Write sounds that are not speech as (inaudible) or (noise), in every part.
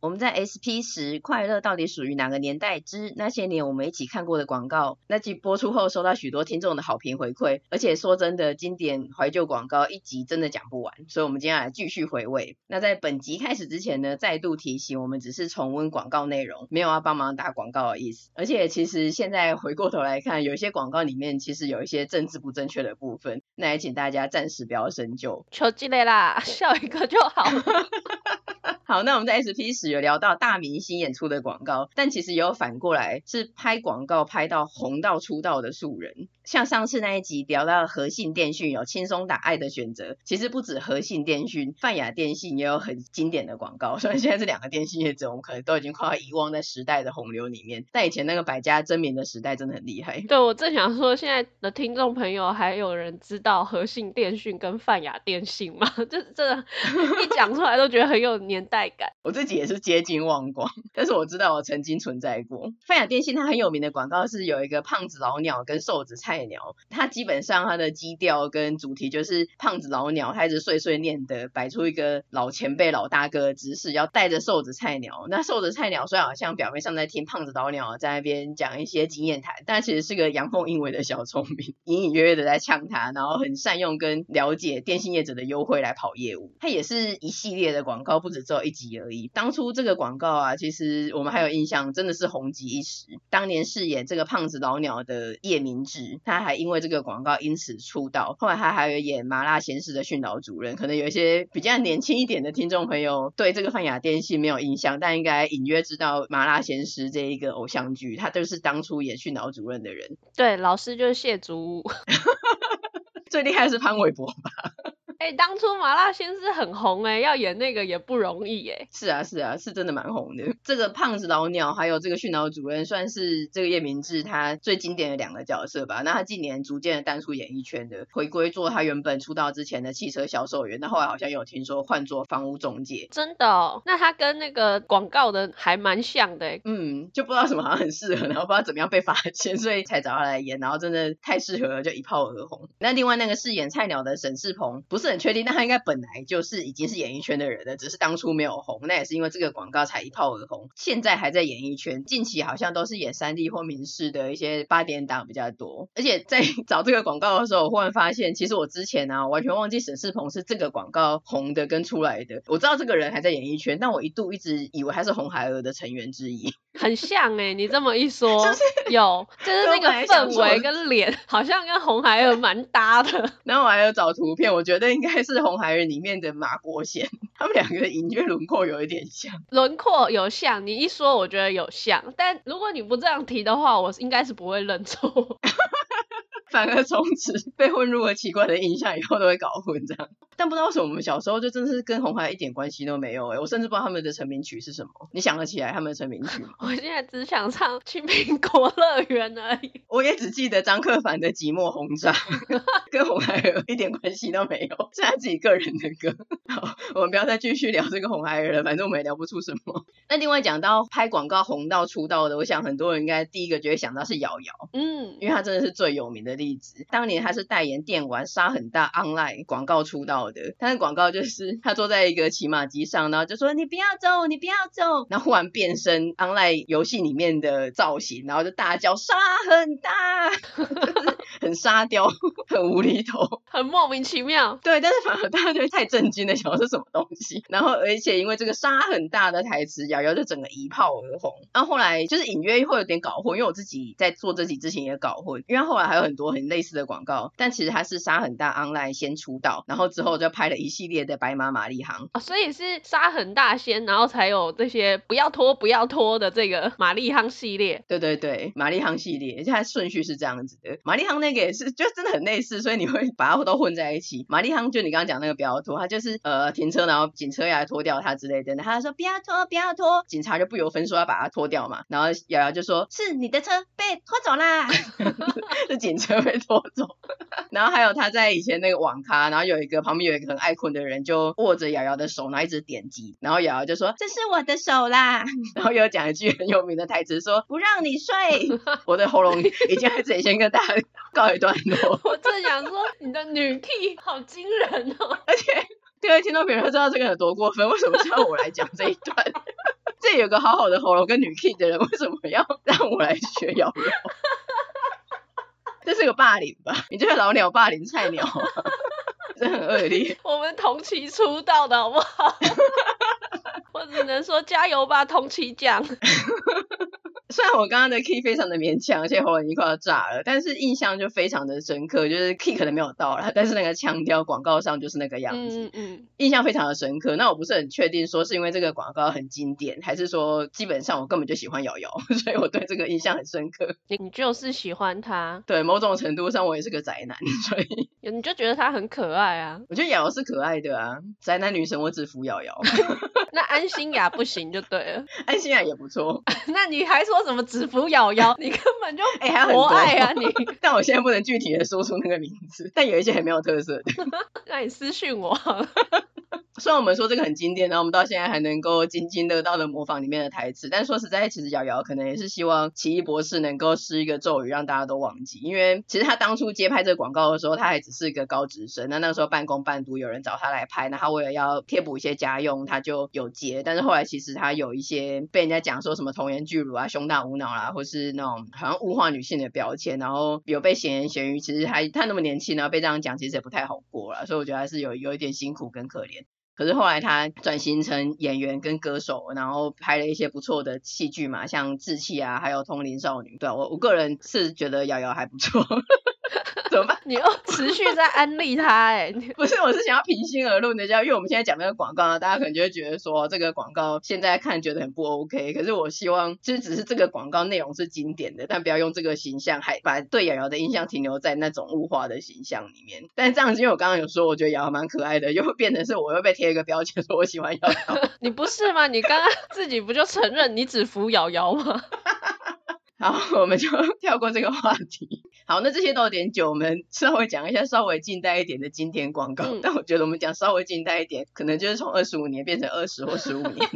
我们在 SP 十快乐到底属于哪个年代之那些年我们一起看过的广告？那集播出后，收到许多听众的好评回馈，而且说真的，经典怀旧广告一集真的讲不完，所以我们接下来继续回味。那在本集开始之前呢，再度提醒，我们只是重温广告内容，没有要帮忙打广告的意思。而且其实现在回过头来看，有一些广告里面其实有一些政治不正确的部分，那也请大家暂时不要深究。求积累啦，笑一个就好。(laughs) 好，那我们在 SP 时有聊到大明星演出的广告，但其实也有反过来是拍广告拍到红到出道的素人。像上次那一集聊到和信电讯有轻松打爱的选择，其实不止和信电讯，泛亚电信也有很经典的广告。(laughs) 虽然现在这两个电信业者，我们可能都已经快要遗忘在时代的洪流里面，但以前那个百家争鸣的时代真的很厉害。对，我正想说，现在的听众朋友还有人知道和信电讯跟泛亚电信吗？(laughs) 这这一讲出来都觉得很有年代感。(laughs) 我自己也是接近忘光，但是我知道我曾经存在过。泛亚电信它很有名的广告是有一个胖子老鸟跟瘦子菜。菜鸟，他基本上他的基调跟主题就是胖子老鸟，他一直碎碎念的摆出一个老前辈老大哥的姿势，要带着瘦子菜鸟。那瘦子菜鸟虽然好像表面上在听胖子老鸟在那边讲一些经验谈，但其实是个阳奉阴违的小聪明，隐隐约约的在呛他，然后很善用跟了解电信业者的优惠来跑业务。他也是一系列的广告，不止只有一集而已。当初这个广告啊，其实我们还有印象，真的是红极一时。当年饰演这个胖子老鸟的叶明志。他还因为这个广告因此出道，后来他还有演麻辣鲜师的训导主任。可能有一些比较年轻一点的听众朋友对这个泛亚电信没有印象，但应该隐约知道麻辣鲜师这一个偶像剧，他就是当初演训导主任的人。对，老师就是谢祖武，(laughs) 最厉害是潘玮柏吧。哎、欸，当初麻辣鲜师很红哎、欸，要演那个也不容易哎、欸。是啊，是啊，是真的蛮红的。这个胖子老鸟还有这个训导主任，算是这个叶明志他最经典的两个角色吧。那他近年逐渐的淡出演艺圈的，回归做他原本出道之前的汽车销售员。那后来好像有听说换做房屋中介。真的哦？那他跟那个广告的还蛮像的、欸。嗯，就不知道什么好像很适合，然后不知道怎么样被发现，所以才找他来演。然后真的太适合了，就一炮而红。那另外那个饰演菜鸟的沈世鹏，不是。很确定，但他应该本来就是已经是演艺圈的人了，只是当初没有红，那也是因为这个广告才一炮而红。现在还在演艺圈，近期好像都是演三立或民视的一些八点档比较多。而且在找这个广告的时候，我忽然发现，其实我之前啊完全忘记沈世鹏是这个广告红的跟出来的。我知道这个人还在演艺圈，但我一度一直以为他是红孩儿的成员之一。(laughs) 很像哎、欸，你这么一说，就是有，就是那个氛围跟脸，(laughs) 好像跟红孩儿蛮搭的。(laughs) 然后我还有找图片，我觉得应该是红孩儿里面的马国贤，他们两个的隐约轮廓有一点像。轮廓有像，你一说我觉得有像，但如果你不这样提的话，我应该是不会认错。反而从此被混入了奇怪的印象，以后都会搞混这样。但不知道为什么我们小时候就真的是跟红孩儿一点关系都没有哎、欸，我甚至不知道他们的成名曲是什么。你想得起来他们的成名曲吗？(laughs) 我现在只想唱《青苹果乐园》而已。(laughs) 我也只记得张克凡的《寂寞轰炸》，(laughs) 跟红孩儿一点关系都没有，是他自己个人的歌。好，我们不要再继续聊这个红孩儿了，反正我们也聊不出什么。那另外讲到拍广告红到出道的，我想很多人应该第一个就会想到是瑶瑶，嗯，因为他真的是最有名的。例子，当年他是代言电玩杀很大 online 广告出道他的广告就是他坐在一个骑马机上，然后就说你不要走，你不要走，然后忽然变身 online 游戏里面的造型，然后就大叫杀很大，(laughs) 很沙雕，(laughs) 很无厘头，很莫名其妙。对，但是反而大家就太震惊了，想说是什么东西。然后而且因为这个沙很大的台词，瑶瑶就整个一炮而红。然后后来就是隐约会有点搞混，因为我自己在做这集之前也搞混，因为后来还有很多。很类似的广告，但其实他是沙很大 online 先出道，然后之后就拍了一系列的白马玛丽行啊，所以是沙很大先，然后才有这些不要拖不要拖的这个玛丽行系列。对对对，玛丽行系列，而且它顺序是这样子的。玛丽行那个也是，就真的很类似，所以你会把它都混在一起。(laughs) 玛丽航就你刚刚讲那个不要拖，他就是呃停车，然后警车要来拖掉他之类的，他说不要拖不要拖，警察就不由分说要把它拖掉嘛，然后瑶瑶就说是你的车被拖走啦，(laughs) 是警车。被拖走。(laughs) 然后还有他在以前那个网咖，然后有一个旁边有一个很爱困的人，就握着瑶瑶的手，然后一直点击，然后瑶瑶就说：“这是我的手啦。”然后又讲一句很有名的台词，说：“不让你睡。”我的喉咙已经在这里先跟大告一段落。(laughs) 我正想说，你的女 key 好惊人哦，而且各位听众朋友知道这个有多过分，为什么是要我来讲这一段？(laughs) 这有个好好的喉咙跟女 key 的人，为什么要让我来学瑶瑶？(laughs) 这是个霸凌吧？你这个老鸟霸凌菜鸟，这很恶劣。我们同期出道的好不好？我只能说加油吧，同期酱。虽然我刚刚的 key 非常的勉强，而且喉咙已经快要炸了，但是印象就非常的深刻。就是 key 可能没有到了，但是那个腔调广告上就是那个样子，嗯嗯，印象非常的深刻。那我不是很确定说是因为这个广告很经典，还是说基本上我根本就喜欢瑶瑶，(laughs) 所以我对这个印象很深刻。你你就是喜欢他？对，某种程度上我也是个宅男，(laughs) 所以你就觉得他很可爱啊？我觉得瑶瑶是可爱的啊，宅男女神我只服瑶瑶。(laughs) 那安心雅不行就对了，安心雅也不错。那你还说什么只服瑶瑶？(laughs) 你根本就哎还博爱啊你！(laughs) 但我现在不能具体的说出那个名字，但有一些很没有特色的。(laughs) 那你私信我好了。虽然我们说这个很经典，然后我们到现在还能够津津乐道的模仿里面的台词，但说实在，其实瑶瑶可能也是希望奇异博士能够施一个咒语，让大家都忘记。因为其实他当初接拍这个广告的时候，他还只是一个高职生，那那时候半工半读，有人找他来拍，那他为了要贴补一些家用，他就有接。但是后来其实他有一些被人家讲说什么童颜巨乳啊、胸大无脑啦，或是那种好像物化女性的标签，然后有被闲言闲语。其实还他那么年轻，然后被这样讲，其实也不太好过了。所以我觉得还是有有一点辛苦跟可怜。可是后来他转型成演员跟歌手，然后拍了一些不错的戏剧嘛，像《志气》啊，还有《通灵少女》。对，我我个人是觉得瑶瑶还不错。(laughs) 怎么办？你又持续在安利他哎？(laughs) 不是，我是想要平心而论的，叫因为我们现在讲那个广告，大家可能就会觉得说这个广告现在看觉得很不 OK。可是我希望，其实只是这个广告内容是经典的，但不要用这个形象，还把对瑶瑶的印象停留在那种物化的形象里面。但这样子，因为我刚刚有说，我觉得瑶瑶蛮可爱的，又会变成是我又被贴一个标签，说我喜欢瑶瑶。(laughs) 你不是吗？你刚刚自己不就承认你只服瑶瑶吗？好，(laughs) 我们就 (laughs) 跳过这个话题。好，那这些都有点久，我们稍微讲一下稍微近代一点的经典广告。嗯、但我觉得我们讲稍微近代一点，可能就是从二十五年变成二十或十五年。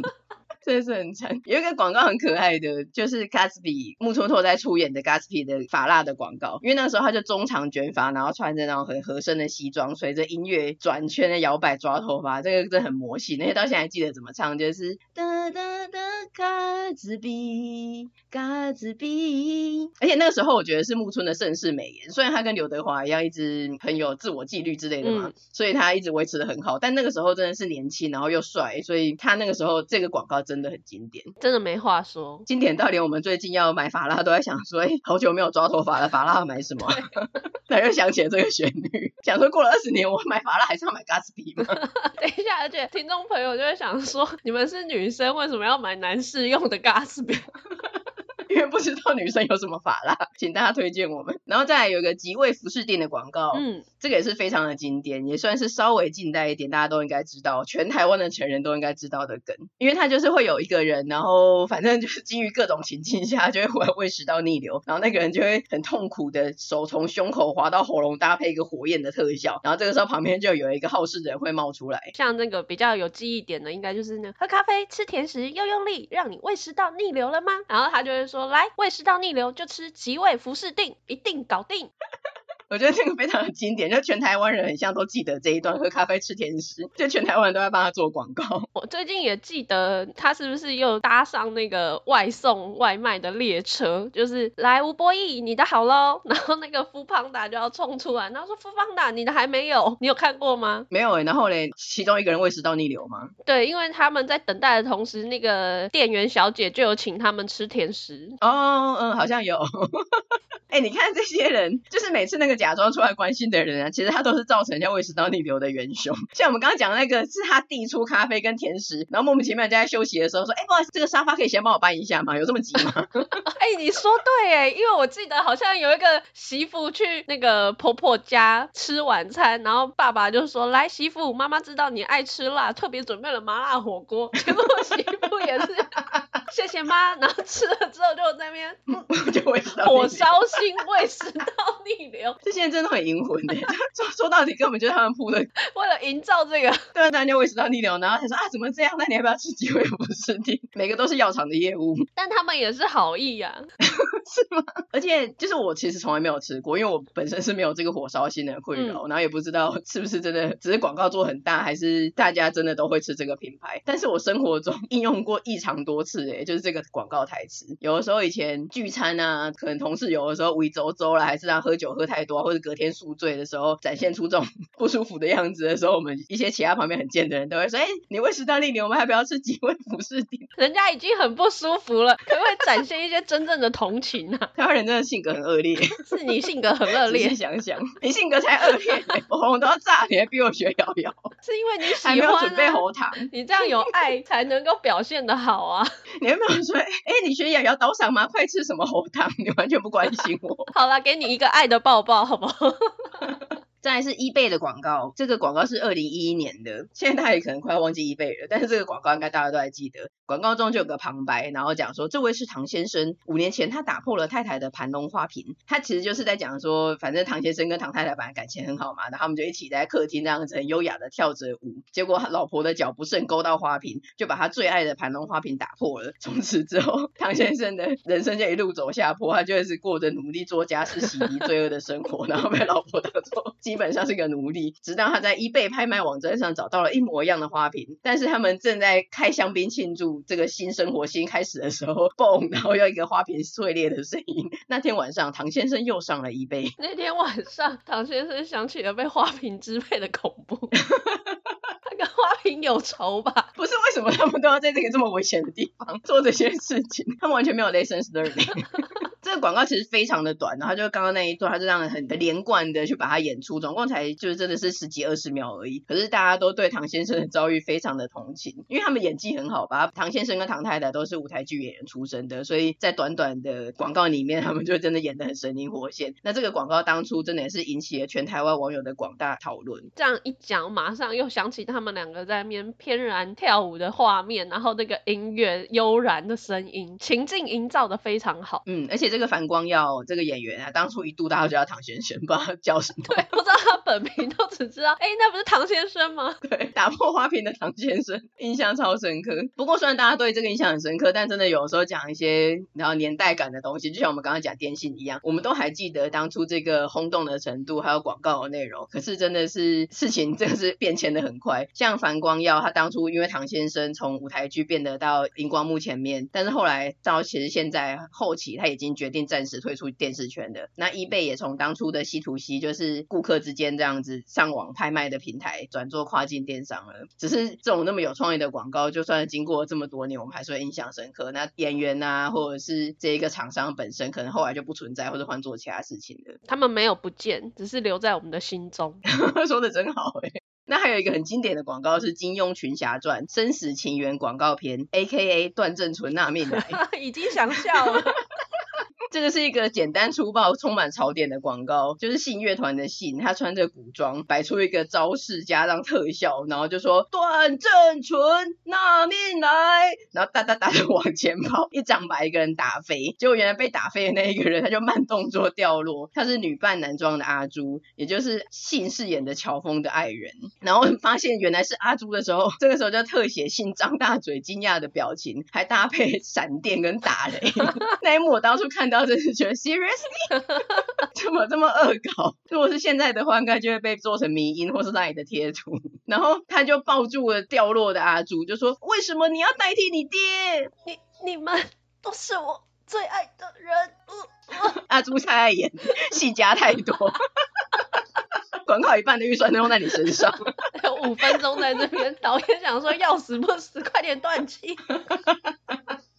真的是很惨。有一个广告很可爱的，就是 Gatsby 木村拓哉出演的 Gatsby 的发蜡的广告。因为那时候他就中长卷发，然后穿着那种很合身的西装，随着音乐转圈的摇摆抓头发，这个真的很魔性。那些到现在还记得怎么唱，就是哒哒哒 Gatsby Gatsby。而且那个时候我觉得是木村的盛世美颜，虽然他跟刘德华一样一直很有自我纪律之类的嘛，嗯、所以他一直维持的很好。但那个时候真的是年轻，然后又帅，所以他那个时候这个广告真。真的很经典，真的没话说。经典到连我们最近要买法拉都在想说，哎，好久没有抓头发了，法拉要买什么？(laughs) 那对又想起了这个旋律，想说过了二十年，我买法拉还是要买 Gatsby 吗？(laughs) 等一下，而且听众朋友就会想说，你们是女生，为什么要买男士用的 Gatsby？因为不知道女生有什么法啦，请大家推荐我们。然后再来有一个极味服饰店的广告，嗯，这个也是非常的经典，也算是稍微近代一点，大家都应该知道，全台湾的成人都应该知道的梗。因为他就是会有一个人，然后反正就是基于各种情境下，就会忽然胃食道逆流，然后那个人就会很痛苦的手从胸口滑到喉咙，搭配一个火焰的特效，然后这个时候旁边就有一个好事的人会冒出来。像那个比较有记忆点的，应该就是那喝咖啡吃甜食又用力，让你胃食道逆流了吗？然后他就会说。来，胃食道逆流就吃吉味服饰定，一定搞定。我觉得这个非常的经典，就全台湾人很像都记得这一段，喝咖啡吃甜食，就全台湾人都在帮他做广告。我最近也记得他是不是又搭上那个外送外卖的列车，就是来吴波义，你的好喽，(laughs) 然后那个富胖达就要冲出来，然后说富胖达你的还没有，你有看过吗？没有哎、欸，然后嘞，其中一个人胃食道逆流吗？对，因为他们在等待的同时，那个店员小姐就有请他们吃甜食。哦，嗯，好像有。(laughs) 哎、欸，你看这些人，就是每次那个假装出来关心的人啊，其实他都是造成人家胃食道逆流的元凶。(laughs) 像我们刚刚讲的那个，是他递出咖啡跟甜食，然后莫名其妙在休息的时候说：“哎、欸，不好意思，这个沙发可以先帮我搬一下吗？有这么急吗？” (laughs) 哎、你说对哎，因为我记得好像有一个媳妇去那个婆婆家吃晚餐，然后爸爸就说：“来，媳妇，妈妈知道你爱吃辣，特别准备了麻辣火锅。”结 (laughs) 果媳妇也是。谢谢妈。然后吃了之后就在那边，(laughs) 嗯、就胃食道火烧心，胃食道逆流。(laughs) 这些人真的很阴魂的，(laughs) 说说到底根本就是他们铺的，为了营造这个，对，大家胃食道逆流，然后他说啊怎么这样？那你要不要吃几味不适定？每个都是药厂的业务，但他们也是好意呀、啊，是吗？(laughs) 而且就是我其实从来没有吃过，因为我本身是没有这个火烧心的困扰，嗯、然后也不知道是不是真的，只是广告做很大，还是大家真的都会吃这个品牌。但是我生活中 (laughs) 应用过异常多次，哎，就是这个广告台词。有的时候以前聚餐啊，可能同事有的时候胃周周了，还是他喝酒喝太多，或者隔天宿醉的时候，展现出这种 (laughs) 不舒服的样子的时候，我们一些其他旁边很贱的人都会说：“哎，你胃食道逆流，我们还不要吃几味服士錠？”人家已经很不舒服了，可不可以展现一些真正的同情啊？台湾人真的性格很恶劣，(laughs) 是你性格很恶劣。想想，你性格才恶劣，我都要炸，你还逼我学瑶瑶，(laughs) 是因为你喜欢、啊、还没有准备喉糖，你这样有爱才能够表现得好啊！(laughs) 你有没有说，哎，你学瑶瑶倒赏吗？快吃什么喉糖？你完全不关心我。好了，给你一个爱的抱抱，好不好？再来是 eBay 的广告，这个广告是二零一一年的，现在大家也可能快要忘记 eBay 了，但是这个广告应该大家都还记得。广告中就有个旁白，然后讲说，这位是唐先生，五年前他打破了太太的盘龙花瓶。他其实就是在讲说，反正唐先生跟唐太太本来感情很好嘛，然后他们就一起在客厅那样子很优雅的跳着舞，结果他老婆的脚不慎勾到花瓶，就把他最爱的盘龙花瓶打破了。从此之后，唐先生的人生就一路走下坡，他就是过着努力做家事、洗涤罪恶的生活，然后被老婆当做基本上是个奴隶。直到他在 eBay 拍卖网站上找到了一模一样的花瓶，但是他们正在开香槟庆祝。这个新生活新开始的时候，嘣，然后又一个花瓶碎裂的声音。(laughs) 那天晚上，唐先生又上了 eBay。那天晚上，唐先生想起了被花瓶支配的恐怖。他 (laughs) 跟花瓶有仇吧？不是，为什么他们都要在这个这么危险的地方做这些事情？他们完全没有 lessons learning。这个广告其实非常的短，然后就刚刚那一段，他就这样很连贯的去把它演出，总共才就是真的是十几二十秒而已。可是大家都对唐先生的遭遇非常的同情，因为他们演技很好吧。唐先生跟唐太太都是舞台剧演员出身的，所以在短短的广告里面，他们就真的演得很神灵活现。那这个广告当初真的也是引起了全台湾网友的广大讨论。这样一讲，马上又想起他们两个在那边翩然跳舞的画面，然后那个音乐悠然的声音，情境营造的非常好。嗯，而且这个反光耀。这个演员啊，当初一度大家都叫他唐先生，不知道他叫什么。(laughs) 对，不知道他本名，都只知道，哎，那不是唐先生吗？(laughs) 对，打破花瓶的唐先生，印象超深刻。不过虽然大家对这个印象很深刻，但真的有时候讲一些然后年代感的东西，就像我们刚刚讲电信一样，我们都还记得当初这个轰动的程度，还有广告的内容。可是真的是事情真的是变迁的很快。像樊光耀，他当初因为唐先生从舞台剧变得到荧光幕前面，但是后来到其实现在后期，他已经决定暂时退出电视圈的。那 eBay 也从当初的 C to C，就是顾客之间这样子上网拍卖的平台，转做跨境电商了。只是这种那么有创意的广告，就算经过这么多年，我们还是会印象深刻。那演员啊，或者是这一个厂商本身，可能后来就不存在，或者换做其他事情了。他们没有不见，只是留在我们的心中。(laughs) 说的真好哎。那还有一个很经典的广告是《金庸群侠传》生死情缘广告片，A.K.A. 段正淳纳命来，(laughs) 已经想笑了。这个是一个简单粗暴、充满槽点的广告，就是信乐团的信，他穿着古装，摆出一个招式加上特效，然后就说段正淳纳命来，然后哒哒哒的往前跑，一掌把一个人打飞，结果原来被打飞的那一个人，他就慢动作掉落，他是女扮男装的阿朱，也就是信饰演的乔峰的爱人，然后发现原来是阿朱的时候，这个时候就特写信张大嘴惊讶的表情，还搭配闪电跟打雷，那一幕我当初看到。真是觉得 seriously，(laughs) 怎么这么恶搞？如果是现在的话，应该就会被做成迷因或是那里的贴图。然后他就抱住了掉落的阿朱，就说：“为什么你要代替你爹？你你们都是我最爱的人。呃呃”阿朱太爱演，戏加太多，广告一半的预算都用在你身上。有 (laughs) 五分钟在这边，导演想说要死不死，快点断气。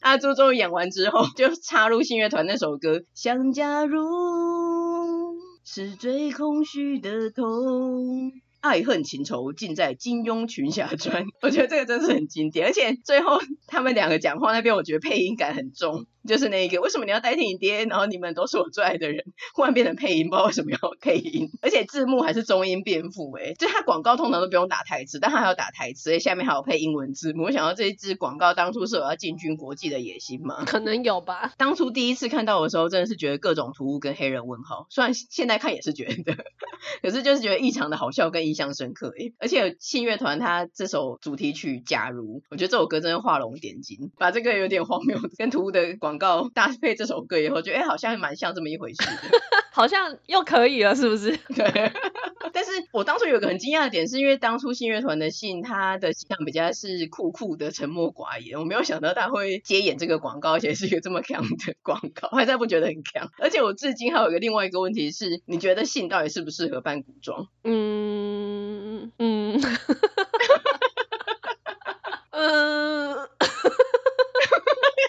阿朱终于演完之后，就插入信乐团那首歌。想加入，是最空虚的痛。爱恨情仇尽在金庸群侠传。我觉得这个真是很经典，而且最后他们两个讲话那边，我觉得配音感很重。就是那个为什么你要代替你爹？然后你们都是我最爱的人，(laughs) 忽然变成配音，不知道为什么要配音，而且字幕还是中英变复哎，就他广告通常都不用打台词，但他还要打台词，哎下面还有配英文字幕。我想到这一支广告当初是有要进军国际的野心吗？可能有吧。当初第一次看到的时候，真的是觉得各种突兀跟黑人问号，虽然现在看也是觉得，(laughs) 可是就是觉得异常的好笑跟印象深刻哎，而且信乐团他这首主题曲《假如》，我觉得这首歌真的画龙点睛，把这个有点荒谬跟突兀的广告搭配这首歌以后，觉得哎好像蛮像这么一回事，(laughs) 好像又可以了，是不是？(laughs) 对。(laughs) 但是我当初有个很惊讶的点，是因为当初信乐团的信，他的形象比较是酷酷的、沉默寡言，我没有想到他会接演这个广告，而且是一个这么强的广告，我还在不觉得很强。而且我至今还有一个另外一个问题是，你觉得信到底适不适合扮古装？嗯嗯。嗯，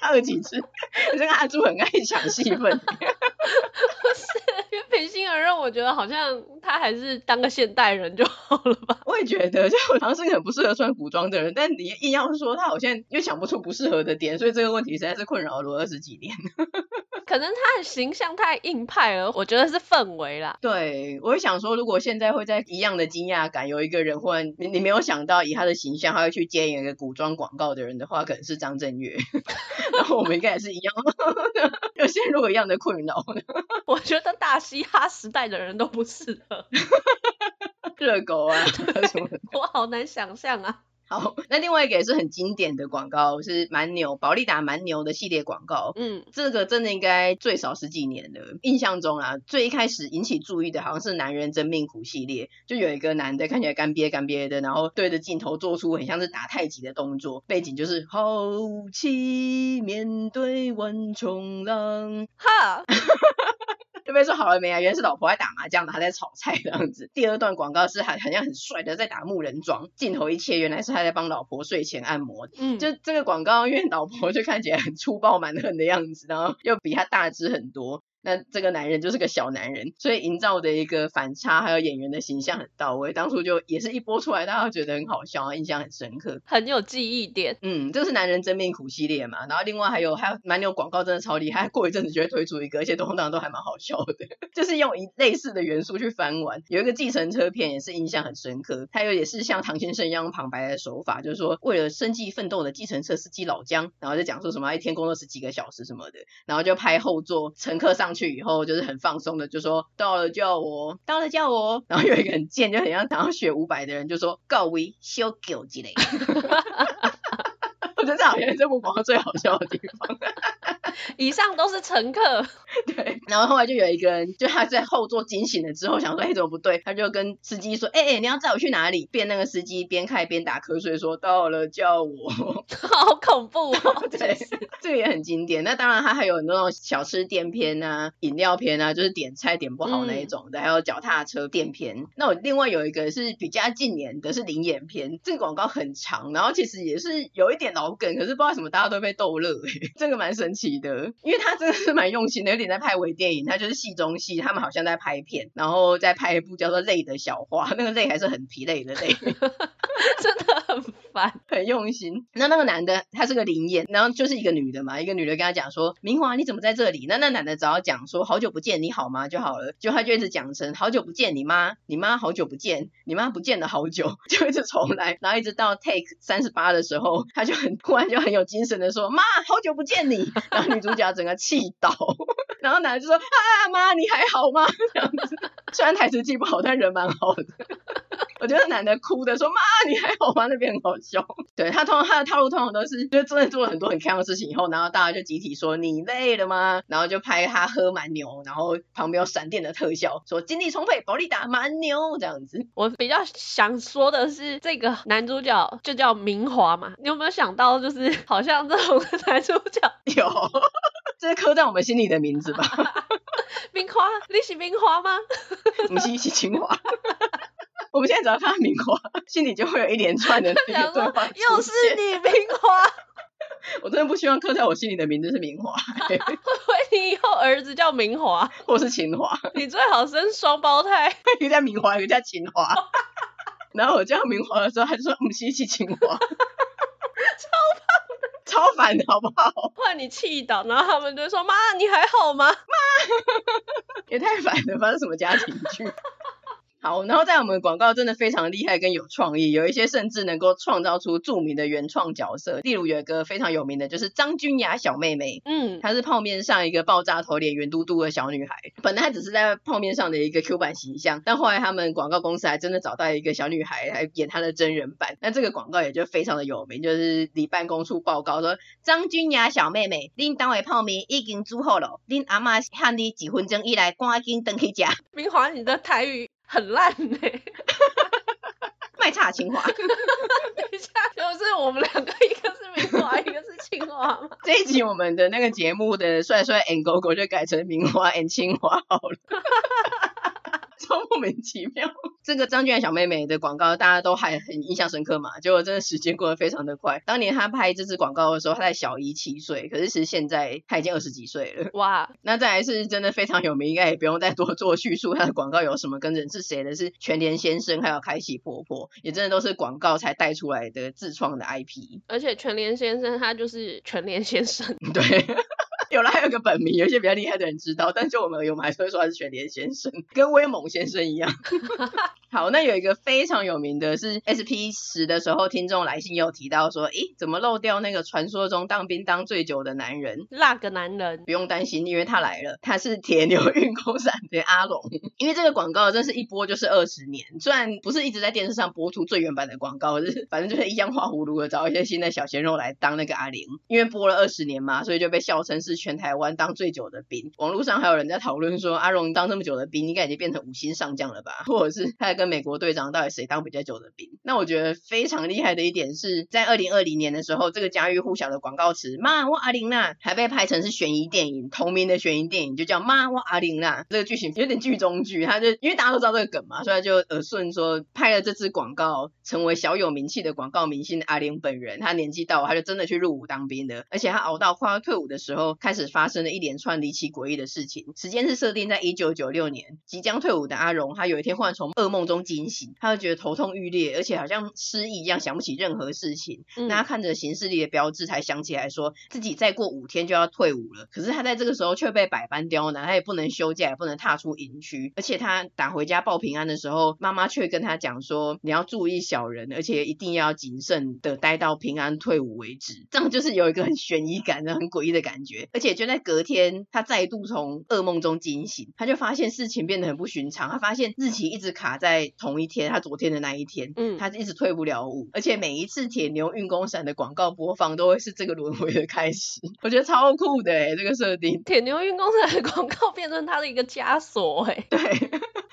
二几次，这个阿朱很爱抢戏份。不 (laughs) 是，因为裴心儿让，我觉得好像他还是当个现代人就好了吧。(laughs) 我也觉得，就我好像是个很不适合穿古装的人，但你硬要说他好像又想不出不适合的点，所以这个问题实在是困扰了我二十几年。可能他的形象太硬派了，我觉得是氛围啦。对，我会想说，如果现在会在一样的惊讶感，有一个人忽然你你没有想到以他的形象，他会去接演一个古装广告的人的话，可能是张震岳。(laughs) 然后我们应该也是一样，有陷入一样的困扰。我觉得大嘻哈时代的人都不适合。(laughs) 热狗啊什么的，(laughs) 我好难想象啊。好，那另外一个也是很经典的广告，是蛮牛保利达蛮牛的系列广告。嗯，这个真的应该最少十几年了。印象中啊，最一开始引起注意的好像是男人真命苦系列，就有一个男的看起来干瘪干瘪的，然后对着镜头做出很像是打太极的动作，背景就是豪气面对万重浪。哈。(laughs) 就被说好了没啊？原来是老婆在打麻将，他在炒菜这样子。第二段广告是还好像很帅的在打木人桩，镜头一切原来是他在帮老婆睡前按摩。嗯，就这个广告，因为老婆就看起来很粗暴蛮横的样子，然后又比他大只很多。那这个男人就是个小男人，所以营造的一个反差，还有演员的形象很到位。当初就也是一播出来，大家觉得很好笑，印象很深刻，很有记忆点。嗯，这是男人真命苦系列嘛。然后另外还有还有蛮牛广告，真的超厉害。过一阵子就会推出一个，而且通常都还蛮好笑的，就是用一类似的元素去翻玩。有一个计程车片也是印象很深刻，还有也是像唐先生一样旁白的手法，就是说为了生计奋斗的计程车司机老姜，然后就讲说什么一天工作十几个小时什么的，然后就拍后座乘客上上去以后就是很。放松的就说到了叫我，到了叫我，然后有一个很贱，就很像想要学五百的人，就说告微修狗之类。(laughs) 我觉得这好像是这部广告最好笑的地方。(laughs) 以上都是乘客，(laughs) 对。然后后来就有一个人，就他在后座惊醒了之后，想说哎怎么不对，他就跟司机说哎哎你要载我去哪里？边那个司机边开边打瞌睡说到了叫我，(laughs) 好恐怖哦。对，这个也很经典。那当然他还有很多那种小吃店片啊、饮料片啊，就是点菜点不好那一种的，嗯、还有脚踏车店片。那我另外有一个是比较近年的是灵眼片，这个广告很长，然后其实也是有一点老梗，可是不知道为什么大家都被逗乐，(laughs) 这个蛮神奇的。因为他真的是蛮用心的，有点在拍微电影，他就是戏中戏，他们好像在拍片，然后再拍一部叫做《累的小花》，那个累还是很疲累的泪，(laughs) (laughs) 真的很烦，很用心。那那个男的他是个灵验，然后就是一个女的嘛，一个女的跟他讲说：“明华你怎么在这里？”那那男的只要讲说：“好久不见，你好吗？”就好了，就他就一直讲成“好久不见你妈，你妈好久不见，你妈不见了好久”，(laughs) 就一直重来，然后一直到 take 三十八的时候，他就很突然就很有精神的说：“ (laughs) 妈，好久不见你。”然后女主角整个气倒，然后男的就说：“啊妈，你还好吗？”这样子，虽然台词记不好，但人蛮好的。我觉得男的哭的说：“妈，你还好吗？”那边很好笑。(laughs) 对，他通常他的套路通常都是，就真的做了很多很锵的事情以后，然后大家就集体说：“你累了吗？”然后就拍他喝蛮牛，然后旁边有闪电的特效，说精力充沛，保力达蛮牛这样子。我比较想说的是，这个男主角就叫明华嘛，你有没有想到，就是好像这种男主角 (laughs) 有，这是刻在我们心里的名字吧？(laughs) 明华，你是明华吗？不是，是清华。我们现在只要看到明华，心里就会有一连串的对话。又是你，明华。我真的不希望刻在我心里的名字是明华。(laughs) (laughs) 会不会你以后儿子叫明华，或是秦华？你最好生双胞胎，(laughs) 一个叫明华，一个叫秦华。然后我叫明华的时候，他就说：“我们是一起秦华。”超棒的，超烦的好不好？换你气到，然后他们就说：“妈，你还好吗？”妈，也太烦了，发生什么家庭剧？好，然后在我们广告真的非常厉害跟有创意，有一些甚至能够创造出著名的原创角色。例如有一个非常有名的，就是张君雅小妹妹，嗯，她是泡面上一个爆炸头脸圆嘟嘟的小女孩。本来她只是在泡面上的一个 Q 版形象，但后来他们广告公司还真的找到一个小女孩来演她的真人版。那这个广告也就非常的有名，就是离办公处报告说，张君雅小妹妹，恁单位泡面已经煮好了，恁阿妈喊你几分钟以来赶紧登去吃。明华，你的台语。很烂呢、欸，(laughs) 卖差清华。(laughs) 等一下，就是我们两个，一个是明华，(laughs) 一个是清华嘛？这一集我们的那个节目的帅帅 and 狗狗就改成明华 and 清华好了。(laughs) 超莫名其妙，这个张君雅小妹妹的广告大家都还很印象深刻嘛？结果真的时间过得非常的快。当年她拍这支广告的时候，她才小姨七岁，可是其实现在她已经二十几岁了。哇！那再来是真的非常有名，应该也不用再多做叙述，她的广告有什么跟人是谁的？是全联先生还有开喜婆婆，也真的都是广告才带出来的自创的 IP。而且全联先生他就是全联先生，对。(laughs) 有了，还有个本名，有一些比较厉害的人知道，但是就我们而言，我们还是会说他是全联先生，跟威猛先生一样。(laughs) 好，那有一个非常有名的是 SP 十的时候，听众来信也有提到说，诶，怎么漏掉那个传说中当兵当最久的男人？那个男人？不用担心，因为他来了，他是铁牛运功伞的阿龙。(laughs) 因为这个广告真是一播就是二十年，虽然不是一直在电视上播出最原版的广告，是反正就是一样画葫芦的找一些新的小鲜肉来当那个阿玲，因为播了二十年嘛，所以就被笑称是。全台湾当最久的兵，网络上还有人在讨论说，阿荣当这么久的兵，应该已经变成五星上将了吧？(laughs) 或者是他跟美国队长到底谁当比较久的兵？那我觉得非常厉害的一点是在二零二零年的时候，这个家喻户晓的广告词“妈我阿玲娜”还被拍成是悬疑电影，同名的悬疑电影就叫“妈我阿玲娜”。这个剧情有点剧中剧，他就因为大家都知道这个梗嘛，所以他就耳顺说拍了这支广告，成为小有名气的广告明星阿玲本人，他年纪到，他就真的去入伍当兵的，而且他熬到快要退伍的时候，开始发生了一连串离奇诡异的事情。时间是设定在一九九六年，即将退伍的阿荣，他有一天忽然从噩梦中惊醒，他就觉得头痛欲裂，而且好像失忆一样，想不起任何事情。嗯、那他看着行事历的标志，才想起来说自己再过五天就要退伍了。可是他在这个时候却被百般刁难，他也不能休假，也不能踏出营区。而且他打回家报平安的时候，妈妈却跟他讲说：“你要注意小人，而且一定要谨慎的待到平安退伍为止。”这样就是有一个很悬疑感的、很诡异的感觉。而且就在隔天，他再度从噩梦中惊醒，他就发现事情变得很不寻常。他发现日期一直卡在同一天，他昨天的那一天，嗯，他一直退不了伍，而且每一次铁牛运功伞的广告播放都会是这个轮回的开始。我觉得超酷的诶，这个设定，铁牛运功伞的广告变成他的一个枷锁诶，对。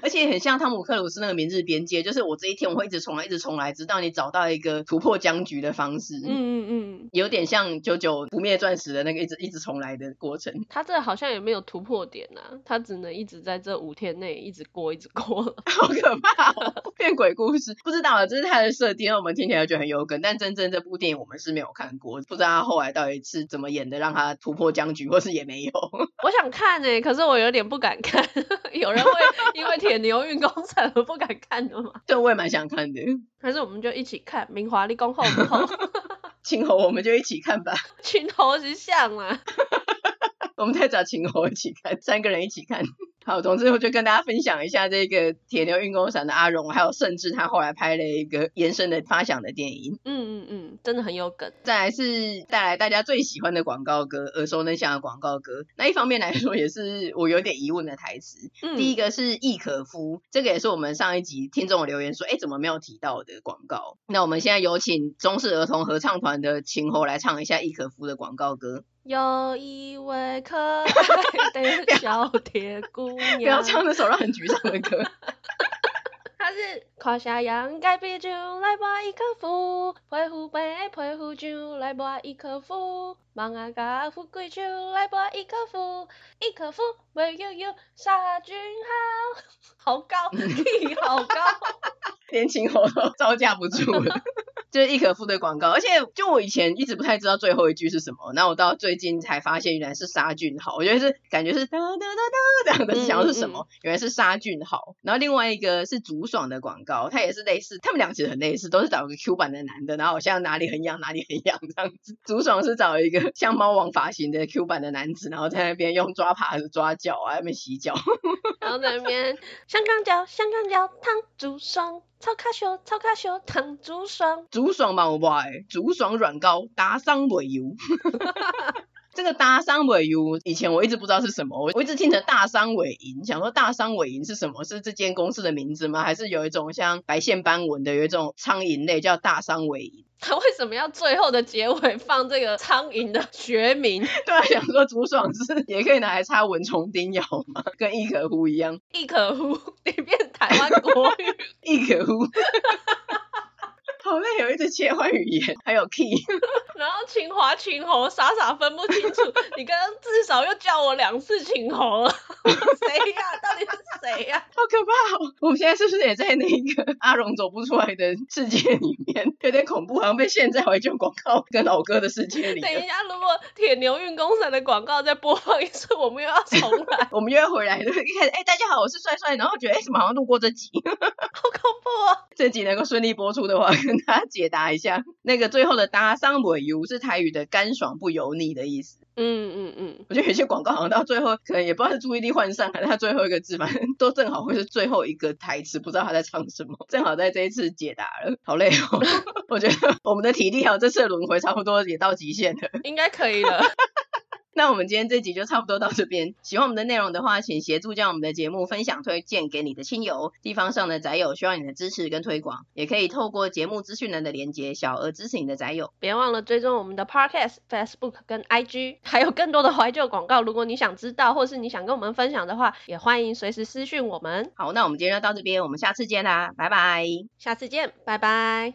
而且很像汤姆克鲁斯那个《明日边界》，就是我这一天我会一直重来，一直重来，直到你找到一个突破僵局的方式。嗯嗯嗯，有点像九九不灭钻石的那个一直一直重来的过程。他这好像也没有突破点呐、啊，他只能一直在这五天内一直过，一直过。(laughs) 好可怕哦，(laughs) 变鬼故事。不知道啊，这是他的设定，我们听起来觉得很有梗，但真正这部电影我们是没有看过，不知道他后来到底是怎么演的，让他突破僵局，或是也没有。(laughs) 我想看呢、欸，可是我有点不敢看，有人会因为铁牛运工程，我不敢看的吗？对，我也蛮想看的。还是我们就一起看《明华立功后不后》青猴，我们就一起看吧。(laughs) 秦猴是像啊，(laughs) 我们再找秦猴一起看，三个人一起看。好，总之我就跟大家分享一下这个铁牛运功伞的阿荣，还有甚至他后来拍了一个延伸的发响的电影。嗯嗯嗯，真的很有梗。再来是带来大家最喜欢的广告歌，耳熟能详的广告歌。那一方面来说，也是我有点疑问的台词。嗯、第一个是易可夫，这个也是我们上一集听众留言说，哎，怎么没有提到的广告？那我们现在有请中式儿童合唱团的秦侯来唱一下易可夫的广告歌。有一位可爱的 (laughs) 小铁姑娘，不要唱那首让人沮丧的歌。(laughs) 他是看啥样改变就来拔一颗福，配虎背配虎就来拔一颗福，忙啊嘎富贵就来拔一颗福，一颗福为悠悠杀君好，(laughs) 好高，地好高，连琴猴都招架不住了。就是易可夫的广告，而且就我以前一直不太知道最后一句是什么，然后我到最近才发现原来是杀菌好，我觉得是感觉是哒哒哒哒这样的，想要是什么？嗯嗯、原来是杀菌好。然后另外一个是竹爽的广告，它也是类似，他们俩其实很类似，都是找一个 Q 版的男的，然后好像哪里很痒哪里很痒这样子。竹爽是找一个像猫王发型的 Q 版的男子，然后在那边用抓耙子抓脚啊，那边洗脚，然后在那边香港脚香港脚烫竹爽。超卡秀，超卡秀，烫竹爽，竹爽嘛，我爱，竹爽软膏，打伤袂油。(laughs) 这个大商尾油，以前我一直不知道是什么，我我一直听成大商尾银，想说大商尾银是什么？是这间公司的名字吗？还是有一种像白线斑纹的，有一种苍蝇类叫大商尾银？他 (laughs) 为什么要最后的结尾放这个苍蝇的学名？(laughs) 对啊，想说竹爽是也可以拿来擦蚊虫叮咬吗？跟易可乎一样，易可乎，(laughs) 你变台湾国语，易可呼。好累，有一直切换语言，还有 key，(laughs) 然后秦华、秦侯傻傻分不清楚。你刚刚至少又叫我两次秦侯了，(laughs) 谁呀、啊？到底是谁呀、啊？(laughs) 好可怕哦！我们现在是不是也在那个阿荣走不出来的世界里面？有点恐怖，好像被陷在怀旧广告跟老歌的世界里。等一下，如果铁牛运功神的广告再播放一次，我们又要重来。我们又要回来，就是一开始，哎、欸，大家好，我是帅帅，然后觉得，哎、欸，怎么好像路过这集？好恐怖哦！这集能够顺利播出的话。跟大家解答一下，(laughs) 那个最后的“搭上尾油”是台语的“干爽不油腻”的意思。嗯嗯嗯，我觉得有些广告好像到最后可能也不知道是注意力涣散，还是他最后一个字，反正都正好会是最后一个台词，不知道他在唱什么。正好在这一次解答了，好累哦。(laughs) 我觉得我们的体力还有这次的轮回差不多也到极限了，应该可以了。(laughs) 那我们今天这集就差不多到这边。喜欢我们的内容的话，请协助将我们的节目分享推荐给你的亲友。地方上的宅友需要你的支持跟推广，也可以透过节目资讯栏的连接，小额支持你的宅友。别忘了追踪我们的 Podcast、Facebook 跟 IG，还有更多的怀旧广告。如果你想知道，或是你想跟我们分享的话，也欢迎随时私讯我们。好，那我们今天就到这边，我们下次见啦，拜拜。下次见，拜拜。